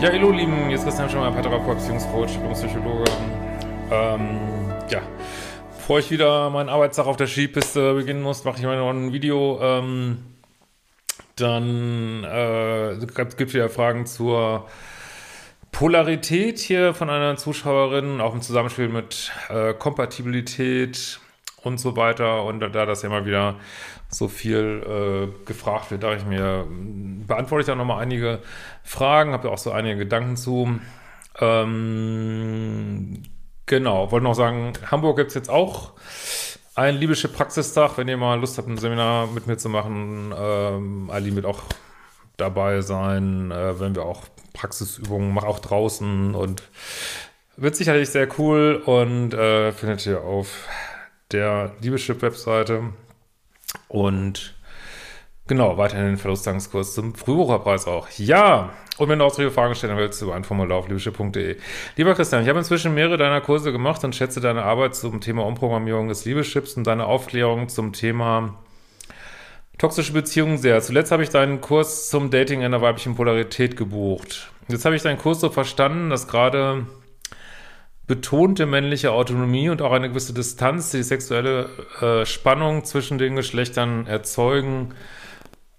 Ja, hallo Lieben, ist Christian Schemmer, Paartherapeut, Beziehungscoach, Psychologe. Ähm, ja, bevor ich wieder meinen Arbeitstag auf der Skipiste beginnen muss, mache ich mal noch ein Video. Ähm, dann äh, gibt es wieder Fragen zur Polarität hier von einer Zuschauerin, auch im Zusammenspiel mit äh, Kompatibilität und so weiter. Und da das ja immer wieder so viel äh, gefragt wird, dachte ich mir, beantworte ich da nochmal einige Fragen, habe ja auch so einige Gedanken zu. Ähm, genau, wollte noch sagen, Hamburg gibt es jetzt auch ein libysche Praxistag, wenn ihr mal Lust habt, ein Seminar mit mir zu machen. Ähm, Ali wird auch dabei sein, äh, wenn wir auch Praxisübungen machen, auch draußen und wird sicherlich sehr cool und äh, findet ihr auf der Liebeschip-Webseite. Und genau, weiterhin den Verlustangskurs zum Frühbucherpreis auch. Ja, und wenn du ausdrückliche Fragen stellen willst, über ein Formular auf liebeschipp.de. Lieber Christian, ich habe inzwischen mehrere deiner Kurse gemacht und schätze deine Arbeit zum Thema Umprogrammierung des Liebeschips und deine Aufklärung zum Thema toxische Beziehungen sehr. Zuletzt habe ich deinen Kurs zum Dating in der weiblichen Polarität gebucht. Jetzt habe ich deinen Kurs so verstanden, dass gerade betonte männliche Autonomie und auch eine gewisse Distanz, die sexuelle äh, Spannung zwischen den Geschlechtern erzeugen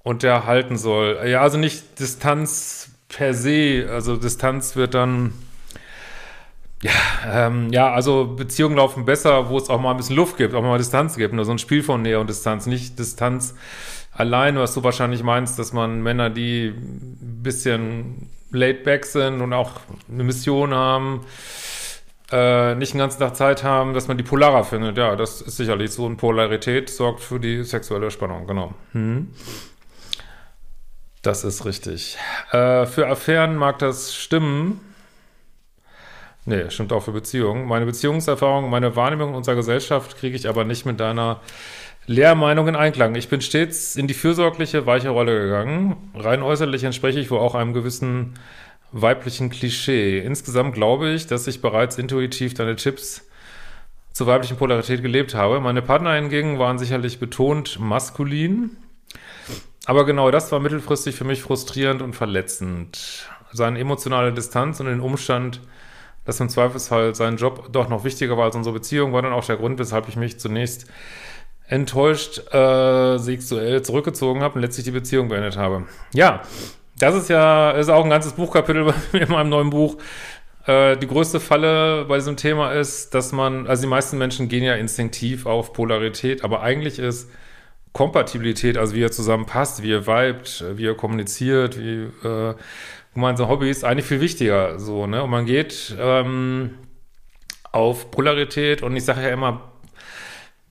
und erhalten soll. Ja, also nicht Distanz per se, also Distanz wird dann, ja, ähm, ja, also Beziehungen laufen besser, wo es auch mal ein bisschen Luft gibt, auch mal Distanz gibt, nur so ein Spiel von Nähe und Distanz, nicht Distanz allein, was du wahrscheinlich meinst, dass man Männer, die ein bisschen laid back sind und auch eine Mission haben, äh, nicht den ganzen Tag Zeit haben, dass man die Polarer findet. Ja, das ist sicherlich so. Und Polarität sorgt für die sexuelle Spannung, genau. Hm. Das ist richtig. Äh, für Affären mag das stimmen. Nee, stimmt auch für Beziehungen. Meine Beziehungserfahrung, meine Wahrnehmung unserer Gesellschaft kriege ich aber nicht mit deiner Lehrmeinung in Einklang. Ich bin stets in die fürsorgliche, weiche Rolle gegangen. Rein äußerlich entspreche ich wohl auch einem gewissen weiblichen Klischee. Insgesamt glaube ich, dass ich bereits intuitiv deine Tipps zur weiblichen Polarität gelebt habe. Meine Partner hingegen waren sicherlich betont maskulin. Aber genau das war mittelfristig für mich frustrierend und verletzend. Seine emotionale Distanz und den Umstand, dass im Zweifelsfall sein Job doch noch wichtiger war als unsere Beziehung, war dann auch der Grund, weshalb ich mich zunächst enttäuscht äh, sexuell zurückgezogen habe und letztlich die Beziehung beendet habe. Ja, das ist ja ist auch ein ganzes Buchkapitel in meinem neuen Buch. Äh, die größte Falle bei diesem Thema ist, dass man, also die meisten Menschen gehen ja instinktiv auf Polarität, aber eigentlich ist Kompatibilität, also wie ihr zusammenpasst, wie ihr vibet, wie ihr kommuniziert, wie äh, gemeinsame Hobbys, eigentlich viel wichtiger. So, ne? Und man geht ähm, auf Polarität und ich sage ja immer,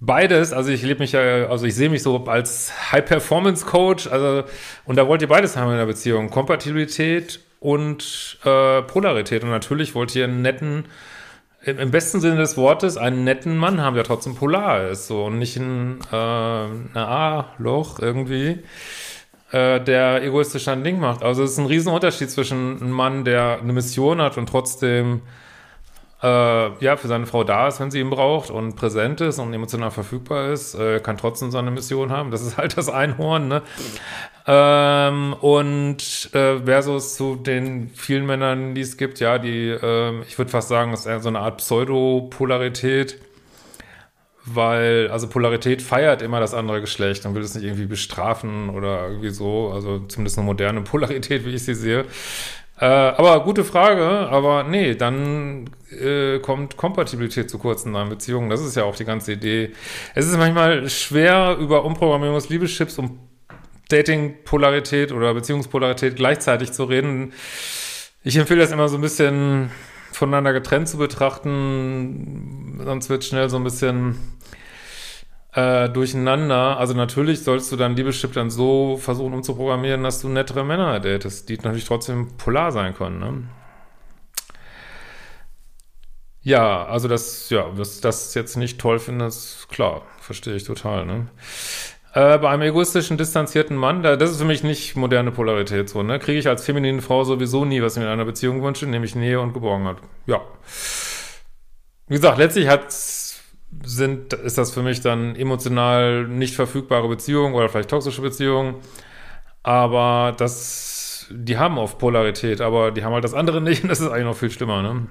Beides, also ich lebe mich ja, also ich sehe mich so als High-Performance-Coach, also und da wollt ihr beides haben in der Beziehung, Kompatibilität und äh, Polarität. Und natürlich wollt ihr einen netten, im, besten Sinne des Wortes, einen netten Mann haben, der trotzdem polar ist, so und nicht ein, äh, A-Loch irgendwie, äh, der egoistisch ein Ding macht. Also es ist ein Riesenunterschied zwischen einem Mann, der eine Mission hat und trotzdem äh, ja, für seine Frau da ist, wenn sie ihn braucht und präsent ist und emotional verfügbar ist, äh, kann trotzdem seine Mission haben. Das ist halt das Einhorn, ne? Ähm, und äh, versus zu den vielen Männern, die es gibt, ja, die, äh, ich würde fast sagen, das ist so eine Art Pseudopolarität, weil, also Polarität feiert immer das andere Geschlecht und will es nicht irgendwie bestrafen oder irgendwie so, also zumindest eine moderne Polarität, wie ich sie sehe. Äh, aber gute Frage, aber nee, dann äh, kommt Kompatibilität zu kurz in einer Beziehung. Das ist ja auch die ganze Idee. Es ist manchmal schwer, über Umprogrammierung des Liebeschips und Dating-Polarität oder Beziehungspolarität gleichzeitig zu reden. Ich empfehle das immer so ein bisschen voneinander getrennt zu betrachten, sonst wird schnell so ein bisschen äh, durcheinander. Also natürlich sollst du dein Liebeschip dann so versuchen umzuprogrammieren, dass du nettere Männer datest, die natürlich trotzdem polar sein können. Ne? Ja, also das, ja, dass das jetzt nicht toll findest, klar, verstehe ich total. Ne? Äh, bei einem egoistischen, distanzierten Mann, da, das ist für mich nicht moderne Polarität so, ne? Kriege ich als feminine Frau sowieso nie, was ich mir in einer Beziehung wünsche, nämlich Nähe und Geborgenheit. Ja. Wie gesagt, letztlich hat sind, ist das für mich dann emotional nicht verfügbare Beziehungen oder vielleicht toxische Beziehungen. Aber das, die haben oft Polarität, aber die haben halt das andere nicht und das ist eigentlich noch viel schlimmer, ne?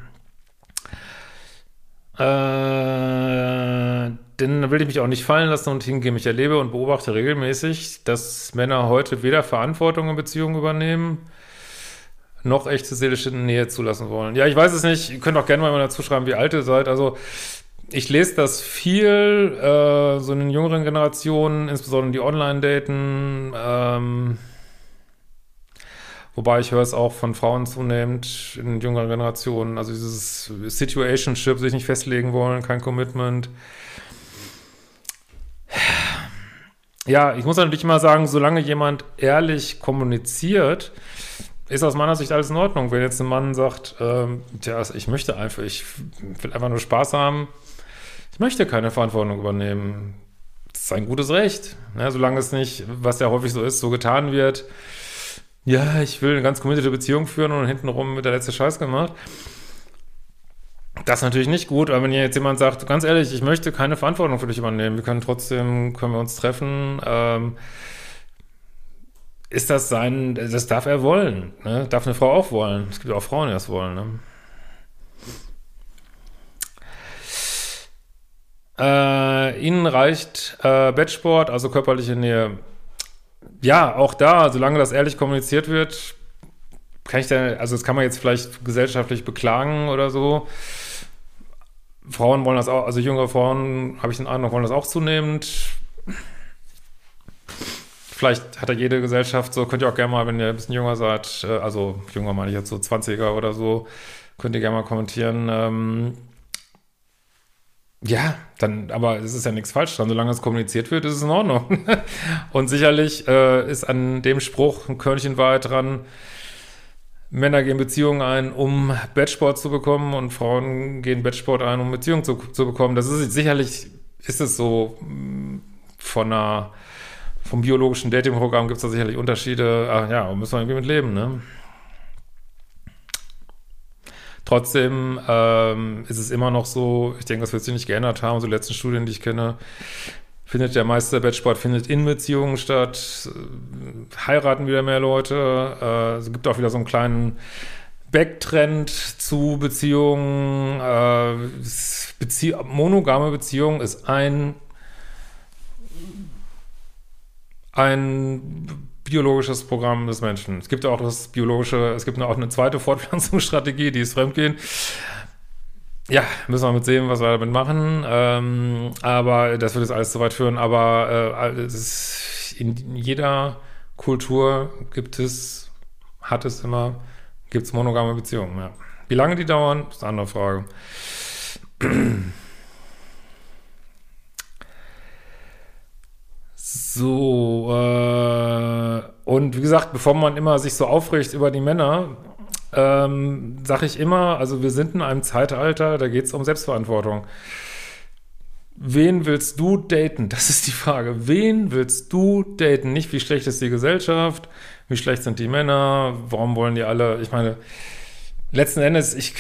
Äh, denn will ich mich auch nicht fallen lassen und hingehen. Ich erlebe und beobachte regelmäßig, dass Männer heute weder Verantwortung in Beziehungen übernehmen, noch echte seelische Nähe zulassen wollen. Ja, ich weiß es nicht. Ihr könnt auch gerne mal dazu schreiben, wie alt ihr seid. Also, ich lese das viel, äh, so in den jüngeren Generationen, insbesondere die Online-Daten, ähm, Wobei ich höre es auch von Frauen zunehmend in jüngeren Generationen, also dieses Situationship, sich nicht festlegen wollen, kein Commitment. Ja, ich muss natürlich immer sagen, solange jemand ehrlich kommuniziert, ist aus meiner Sicht alles in Ordnung. Wenn jetzt ein Mann sagt, ähm, tja, ich möchte einfach, ich will einfach nur Spaß haben, ich möchte keine Verantwortung übernehmen. Das ist ein gutes Recht. Ja, solange es nicht, was ja häufig so ist, so getan wird, ja, ich will eine ganz committed Beziehung führen und hintenrum mit der letzte Scheiß gemacht. Das ist natürlich nicht gut, aber wenn jetzt jemand sagt, ganz ehrlich, ich möchte keine Verantwortung für dich übernehmen, wir können trotzdem, können wir uns treffen, ähm, ist das sein, das darf er wollen, ne? darf eine Frau auch wollen. Es gibt auch Frauen, die das wollen. Ne? Äh, ihnen reicht äh, Bettsport, also körperliche Nähe, ja, auch da, solange das ehrlich kommuniziert wird, kann ich da, also das kann man jetzt vielleicht gesellschaftlich beklagen oder so. Frauen wollen das auch, also jüngere Frauen, habe ich den Eindruck, wollen das auch zunehmend. Vielleicht hat ja jede Gesellschaft so, könnt ihr auch gerne mal, wenn ihr ein bisschen jünger seid, äh, also jünger meine ich jetzt so 20er oder so, könnt ihr gerne mal kommentieren, ähm, ja, dann, aber es ist ja nichts falsch dran. Solange es kommuniziert wird, ist es in Ordnung. Und sicherlich äh, ist an dem Spruch ein Körnchen Wahrheit dran. Männer gehen Beziehungen ein, um Bettsport zu bekommen und Frauen gehen Bettsport ein, um Beziehungen zu, zu bekommen. Das ist sicherlich, ist es so mm, von einer, vom biologischen Datingprogramm gibt es da sicherlich Unterschiede. Ach ja, müssen wir irgendwie mit leben, ne? Trotzdem ähm, ist es immer noch so, ich denke, das wird sich nicht geändert haben, so die letzten Studien, die ich kenne, findet der meiste Bettsport findet in Beziehungen statt, heiraten wieder mehr Leute, äh, es gibt auch wieder so einen kleinen Backtrend zu Beziehungen, äh, Bezie monogame Beziehung ist ein ein biologisches Programm des Menschen. Es gibt auch das biologische, es gibt auch eine zweite Fortpflanzungsstrategie, die ist Fremdgehen. Ja, müssen wir mit sehen, was wir damit machen. Ähm, aber das wird jetzt alles zu weit führen. Aber äh, ist, in jeder Kultur gibt es, hat es immer, gibt es monogame Beziehungen. Ja. Wie lange die dauern, ist eine andere Frage. So, äh, und wie gesagt, bevor man immer sich so aufregt über die Männer, ähm, sage ich immer, also wir sind in einem Zeitalter, da geht es um Selbstverantwortung. Wen willst du daten? Das ist die Frage. Wen willst du daten? Nicht, wie schlecht ist die Gesellschaft, wie schlecht sind die Männer, warum wollen die alle, ich meine, letzten Endes, ich,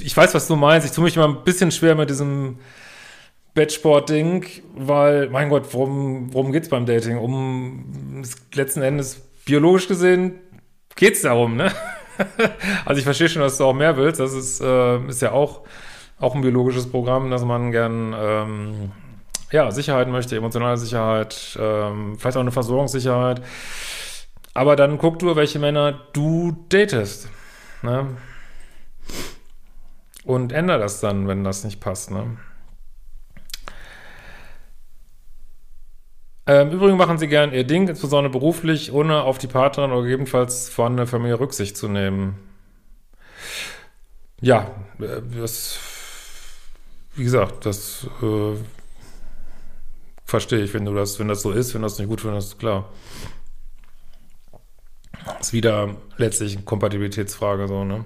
ich weiß, was du meinst, ich tue mich immer ein bisschen schwer mit diesem Bettsport-Ding, weil, mein Gott, worum, worum geht es beim Dating? Um letzten Endes biologisch gesehen geht es darum, ne? also ich verstehe schon, dass du auch mehr willst. Das ist, äh, ist ja auch, auch ein biologisches Programm, dass man gern ähm, ja, Sicherheit möchte, emotionale Sicherheit, ähm, vielleicht auch eine Versorgungssicherheit. Aber dann guck du, welche Männer du datest. Ne? Und änder das dann, wenn das nicht passt. Ne? Ähm, Im Übrigen machen sie gern ihr Ding, insbesondere beruflich, ohne auf die Partnerin oder gegebenenfalls vorhandene Familie Rücksicht zu nehmen. Ja, äh, das, wie gesagt, das äh, verstehe ich, wenn du das, wenn das so ist, wenn das nicht gut findest, klar. Ist wieder letztlich eine Kompatibilitätsfrage, so, ne?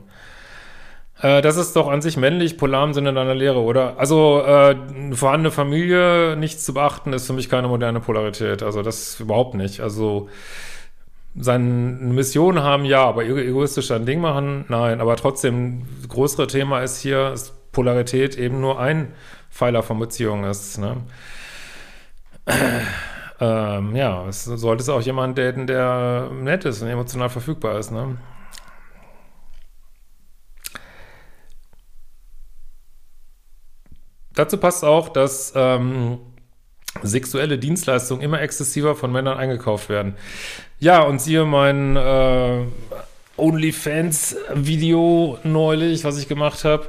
Äh, das ist doch an sich männlich, polar im Sinne deiner Lehre, oder? Also, äh, eine vorhandene Familie nicht zu beachten, ist für mich keine moderne Polarität. Also, das überhaupt nicht. Also, seine Mission haben, ja, aber egoistisch ein Ding machen, nein. Aber trotzdem, das größere Thema ist hier, dass Polarität eben nur ein Pfeiler von Beziehungen ist, ne? ähm, ja, es sollte es auch jemand daten, der nett ist und emotional verfügbar ist, ne? Dazu passt auch, dass ähm, sexuelle Dienstleistungen immer exzessiver von Männern eingekauft werden. Ja, und siehe mein äh, OnlyFans-Video neulich, was ich gemacht habe,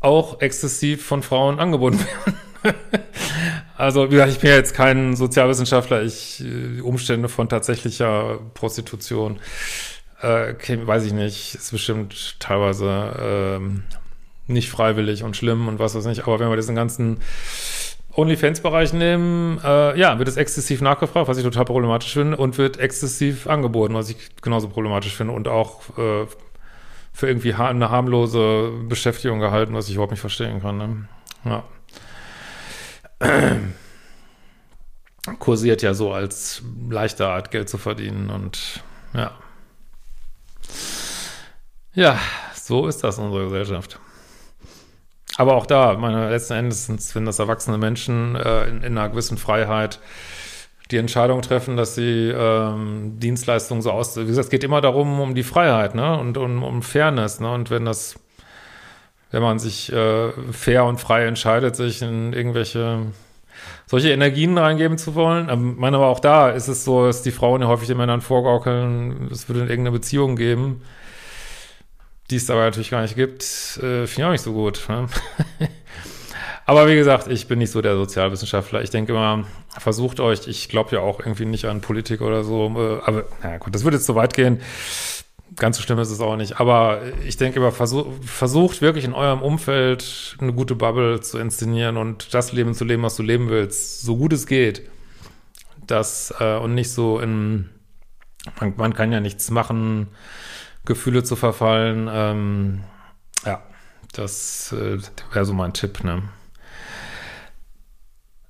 auch exzessiv von Frauen angeboten werden. also, wie gesagt, ich bin ja jetzt kein Sozialwissenschaftler, ich äh, Umstände von tatsächlicher Prostitution, äh, weiß ich nicht, ist bestimmt teilweise ähm, nicht freiwillig und schlimm und was weiß ich. Aber wenn wir diesen ganzen OnlyFans-Bereich nehmen, äh, ja, wird es exzessiv nachgefragt, was ich total problematisch finde, und wird exzessiv angeboten, was ich genauso problematisch finde und auch äh, für irgendwie ha eine harmlose Beschäftigung gehalten, was ich überhaupt nicht verstehen kann. Ne? Ja. Kursiert ja so als leichte Art, Geld zu verdienen und ja. Ja, so ist das in unserer Gesellschaft. Aber auch da, meine, letzten Endes sind das erwachsene Menschen äh, in, in, einer gewissen Freiheit die Entscheidung treffen, dass sie ähm, Dienstleistungen so aus. Wie gesagt, es geht immer darum, um die Freiheit, ne? Und um, um Fairness, ne? Und wenn das, wenn man sich äh, fair und frei entscheidet, sich in irgendwelche solche Energien reingeben zu wollen. Ich meine, aber auch da ist es so, dass die Frauen ja häufig den Männern vorgaukeln, es würde irgendeine Beziehung geben die es aber natürlich gar nicht gibt, äh, finde ich auch nicht so gut. Ne? aber wie gesagt, ich bin nicht so der Sozialwissenschaftler. Ich denke immer, versucht euch, ich glaube ja auch irgendwie nicht an Politik oder so, äh, aber na gut, das würde jetzt zu weit gehen. Ganz so schlimm ist es auch nicht. Aber ich denke immer, versuch, versucht wirklich in eurem Umfeld eine gute Bubble zu inszenieren und das Leben zu leben, was du leben willst, so gut es geht. Das äh, und nicht so in, man, man kann ja nichts machen, Gefühle zu verfallen. Ähm, ja, das äh, wäre so mein Tipp, ne?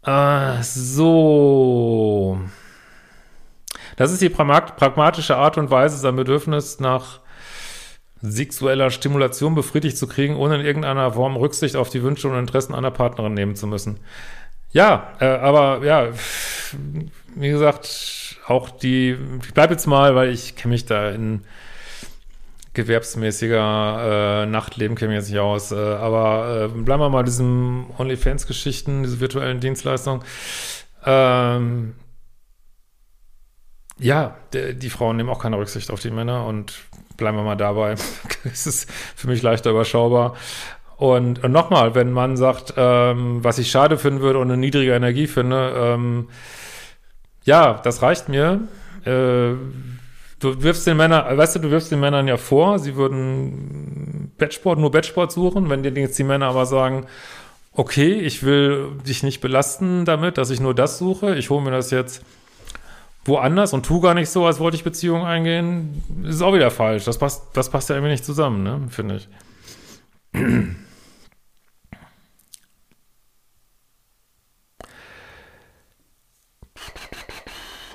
Äh, so. Das ist die pragmatische Art und Weise, sein Bedürfnis nach sexueller Stimulation befriedigt zu kriegen, ohne in irgendeiner Form Rücksicht auf die Wünsche und Interessen einer Partnerin nehmen zu müssen. Ja, äh, aber ja, wie gesagt, auch die, ich bleibe jetzt mal, weil ich kenne mich da in gewerbsmäßiger äh, Nachtleben ich jetzt nicht aus. Äh, aber äh, bleiben wir mal diesen OnlyFans-Geschichten, diese virtuellen Dienstleistungen. Ähm, ja, der, die Frauen nehmen auch keine Rücksicht auf die Männer und bleiben wir mal dabei. es ist für mich leichter überschaubar. Und, und nochmal, wenn man sagt, ähm, was ich schade finden würde und eine niedrige Energie finde, ähm, ja, das reicht mir. Äh, du wirfst den Männern, weißt du, du wirfst den Männern ja vor, sie würden Bettsport, nur Bettsport suchen. Wenn dir jetzt die Männer aber sagen, okay, ich will dich nicht belasten damit, dass ich nur das suche, ich hole mir das jetzt woanders und tu gar nicht so, als wollte ich Beziehungen eingehen, ist auch wieder falsch. Das passt, das passt ja irgendwie nicht zusammen, ne, finde ich.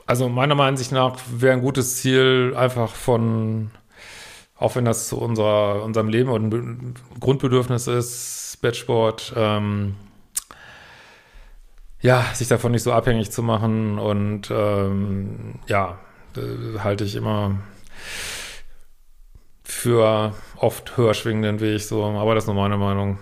Also meiner Meinung nach wäre ein gutes Ziel einfach von, auch wenn das zu unserer, unserem Leben und Grundbedürfnis ist, Bettsport, ähm, ja, sich davon nicht so abhängig zu machen und ähm, ja, halte ich immer für oft höher schwingenden Weg so, aber das ist nur meine Meinung.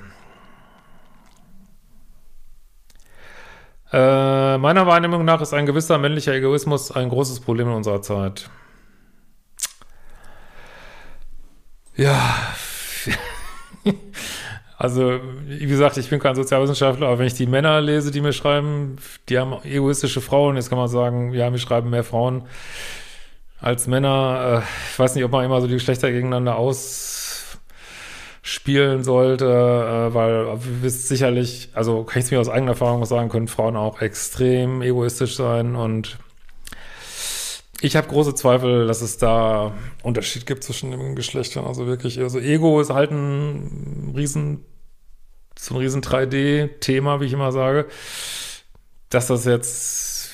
Äh, meiner Wahrnehmung nach ist ein gewisser männlicher Egoismus ein großes Problem in unserer Zeit. Ja. Also, wie gesagt, ich bin kein Sozialwissenschaftler, aber wenn ich die Männer lese, die mir schreiben, die haben egoistische Frauen. Jetzt kann man sagen, ja, mir schreiben mehr Frauen als Männer. Äh, ich weiß nicht, ob man immer so die Geschlechter gegeneinander ausspielen sollte, äh, weil wir wissen sicherlich, also kann ich es mir aus eigener Erfahrung sagen, können Frauen auch extrem egoistisch sein und ich habe große Zweifel, dass es da Unterschied gibt zwischen den Geschlechtern. Also wirklich, also Ego ist halt ein riesen, so ein riesen 3D-Thema, wie ich immer sage. Dass das jetzt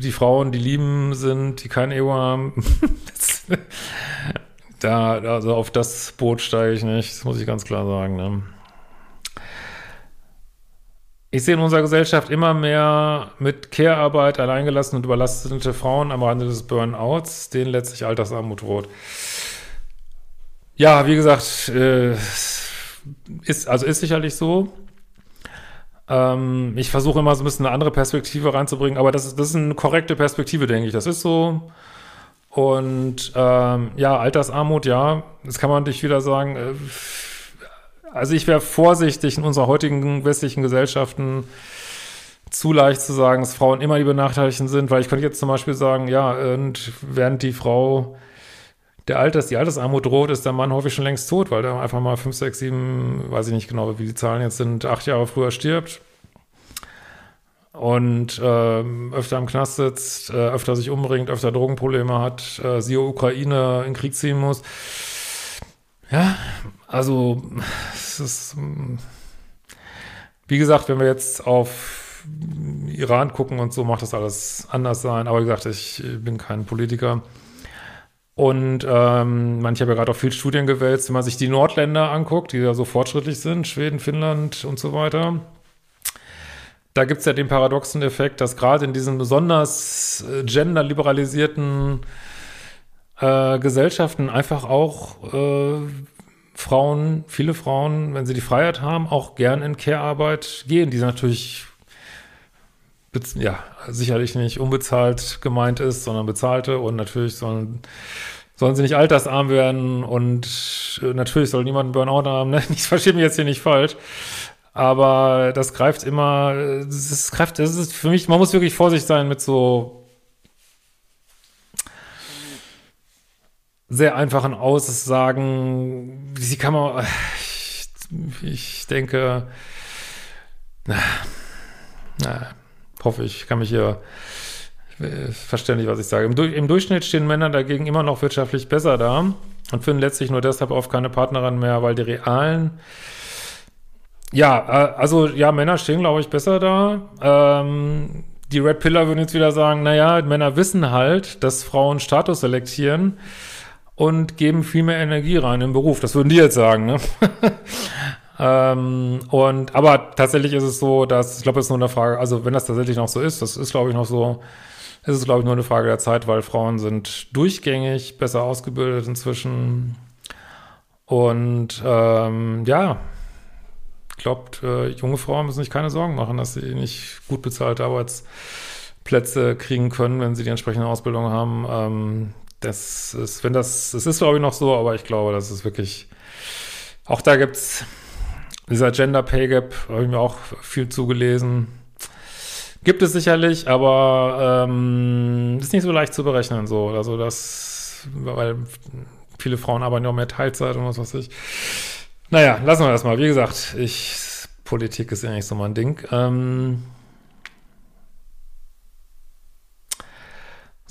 die Frauen, die lieben sind, die kein Ego haben, da, also auf das Boot steige ich nicht, das muss ich ganz klar sagen. Ne? Ich sehe in unserer Gesellschaft immer mehr mit Care-Arbeit alleingelassene und überlastete Frauen am Rande des Burnouts, denen letztlich Altersarmut droht. Ja, wie gesagt, äh, ist, also ist sicherlich so. Ähm, ich versuche immer so ein bisschen eine andere Perspektive reinzubringen, aber das ist, das ist eine korrekte Perspektive, denke ich. Das ist so. Und ähm, ja, Altersarmut, ja, das kann man natürlich wieder sagen. Äh, also ich wäre vorsichtig in unserer heutigen westlichen Gesellschaften zu leicht zu sagen, dass Frauen immer die Benachteiligten sind, weil ich könnte jetzt zum Beispiel sagen, ja, und während die Frau der Alters, die Altersarmut droht, ist der Mann häufig schon längst tot, weil der einfach mal fünf, sechs, sieben, weiß ich nicht genau, wie die Zahlen jetzt sind, acht Jahre früher stirbt und äh, öfter im Knast sitzt, äh, öfter sich umbringt, öfter Drogenprobleme hat, äh, siehe Ukraine in Krieg ziehen muss. Ja, also es ist, wie gesagt, wenn wir jetzt auf Iran gucken und so, macht das alles anders sein. Aber wie gesagt, ich bin kein Politiker. Und ähm, manche haben ja gerade auch viel Studien gewälzt, wenn man sich die Nordländer anguckt, die ja so fortschrittlich sind, Schweden, Finnland und so weiter. Da gibt es ja den paradoxen Effekt, dass gerade in diesen besonders äh, genderliberalisierten äh, Gesellschaften einfach auch äh, Frauen, viele Frauen, wenn sie die Freiheit haben, auch gern in Care-Arbeit gehen, die natürlich ja, sicherlich nicht unbezahlt gemeint ist, sondern bezahlte und natürlich sollen, sollen sie nicht altersarm werden und äh, natürlich soll niemand einen Burnout haben, ne? Ich verstehe mich jetzt hier nicht falsch. Aber das greift immer, das greift, das ist für mich, man muss wirklich vorsichtig sein mit so sehr einfachen Aussagen, die kann man, ich, ich denke, na, na, hoffe ich, kann mich hier verständlich, was ich sage. Im, Im, Durchschnitt stehen Männer dagegen immer noch wirtschaftlich besser da und finden letztlich nur deshalb oft keine Partnerin mehr, weil die realen ja, äh, also ja, Männer stehen, glaube ich, besser da. Ähm, die Red Pillar würden jetzt wieder sagen, naja, Männer wissen halt, dass Frauen Status selektieren und geben viel mehr Energie rein im Beruf. Das würden die jetzt sagen, ne? ähm, und aber tatsächlich ist es so, dass ich glaube, es ist nur eine Frage. Also wenn das tatsächlich noch so ist, das ist glaube ich noch so, ist es glaube ich nur eine Frage der Zeit, weil Frauen sind durchgängig besser ausgebildet inzwischen. Und ähm, ja, ich glaube, äh, junge Frauen müssen sich keine Sorgen machen, dass sie nicht gut bezahlte Arbeitsplätze kriegen können, wenn sie die entsprechende Ausbildung haben. Ähm, das ist, wenn das, es ist glaube ich noch so, aber ich glaube, das ist wirklich, auch da gibt es dieser Gender Pay Gap, habe ich mir auch viel zugelesen. Gibt es sicherlich, aber ähm, ist nicht so leicht zu berechnen, so. Also das, weil viele Frauen arbeiten ja auch mehr Teilzeit und was weiß ich. Naja, lassen wir das mal. Wie gesagt, ich, Politik ist ja nicht so mein Ding. Ähm,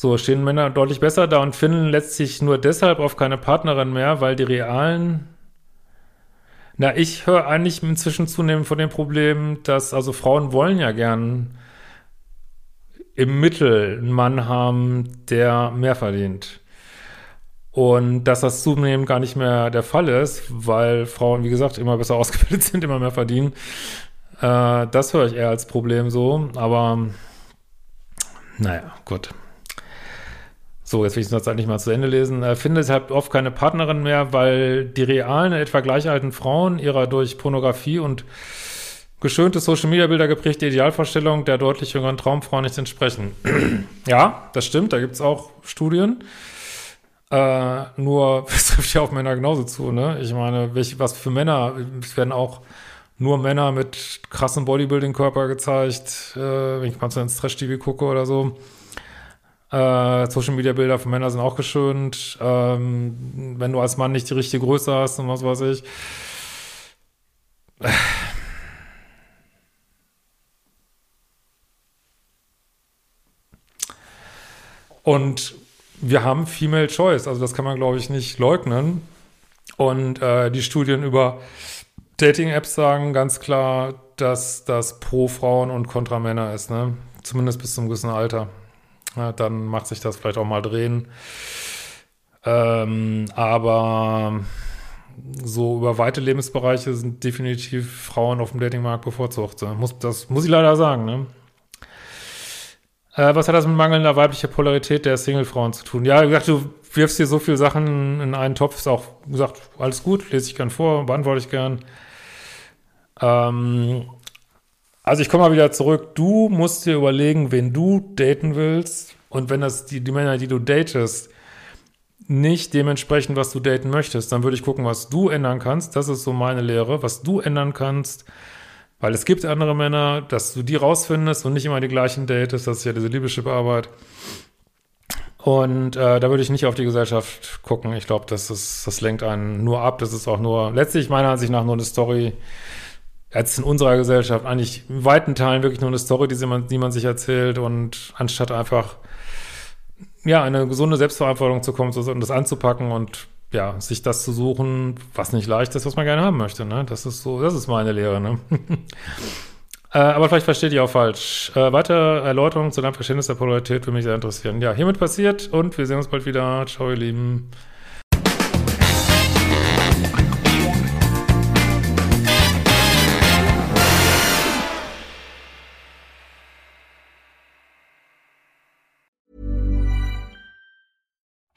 So stehen Männer deutlich besser da und finden letztlich nur deshalb auf keine Partnerin mehr, weil die realen. Na, ich höre eigentlich inzwischen zunehmend von dem Problem, dass also Frauen wollen ja gern im Mittel einen Mann haben, der mehr verdient. Und dass das zunehmend gar nicht mehr der Fall ist, weil Frauen, wie gesagt, immer besser ausgebildet sind, immer mehr verdienen. Äh, das höre ich eher als Problem so. Aber naja, gut. So, jetzt will ich den Satz eigentlich mal zu Ende lesen. Er findet deshalb oft keine Partnerin mehr, weil die realen, etwa gleich alten Frauen ihrer durch Pornografie und geschönte Social-Media-Bilder geprägte Idealvorstellung der deutlich jüngeren Traumfrau nicht entsprechen. ja, das stimmt, da gibt es auch Studien. Äh, nur, es trifft ja auf Männer genauso zu, ne? Ich meine, welche, was für Männer, es werden auch nur Männer mit krassem Bodybuilding-Körper gezeigt, äh, wenn ich mal so ins Trash-TV gucke oder so. Äh, Social-Media-Bilder von Männern sind auch geschönt. Ähm, wenn du als Mann nicht die richtige Größe hast und was weiß ich. Und wir haben Female Choice, also das kann man, glaube ich, nicht leugnen. Und äh, die Studien über Dating-Apps sagen ganz klar, dass das pro Frauen und kontra Männer ist, ne? Zumindest bis zum gewissen Alter. Ja, dann macht sich das vielleicht auch mal drehen. Ähm, aber so über weite Lebensbereiche sind definitiv Frauen auf dem Datingmarkt bevorzugt. Muss, das muss ich leider sagen, ne? Äh, was hat das mit mangelnder weiblicher Polarität der Single-Frauen zu tun? Ja, wie gesagt, du wirfst hier so viele Sachen in einen Topf, ist auch gesagt, alles gut, lese ich gern vor, beantworte ich gern. Ähm, also ich komme mal wieder zurück. Du musst dir überlegen, wen du daten willst. Und wenn das die, die Männer, die du datest, nicht dementsprechend, was du daten möchtest, dann würde ich gucken, was du ändern kannst. Das ist so meine Lehre, was du ändern kannst. Weil es gibt andere Männer, dass du die rausfindest und nicht immer die gleichen datest. Das ist ja diese Liebeschip-Arbeit. Und äh, da würde ich nicht auf die Gesellschaft gucken. Ich glaube, das, ist, das lenkt einen nur ab. Das ist auch nur, letztlich meiner Ansicht nach nur eine Story, jetzt in unserer Gesellschaft eigentlich in weiten Teilen wirklich nur eine Story, die man, die man sich erzählt und anstatt einfach ja eine gesunde Selbstverantwortung zu kommen und das anzupacken und ja sich das zu suchen, was nicht leicht ist, was man gerne haben möchte. Ne? Das ist so, das ist meine Lehre. Ne? äh, aber vielleicht versteht ihr auch falsch. Äh, weitere Erläuterungen zu deinem Verständnis der Polarität würde mich sehr interessieren. Ja, hiermit passiert und wir sehen uns bald wieder. Ciao, ihr Lieben.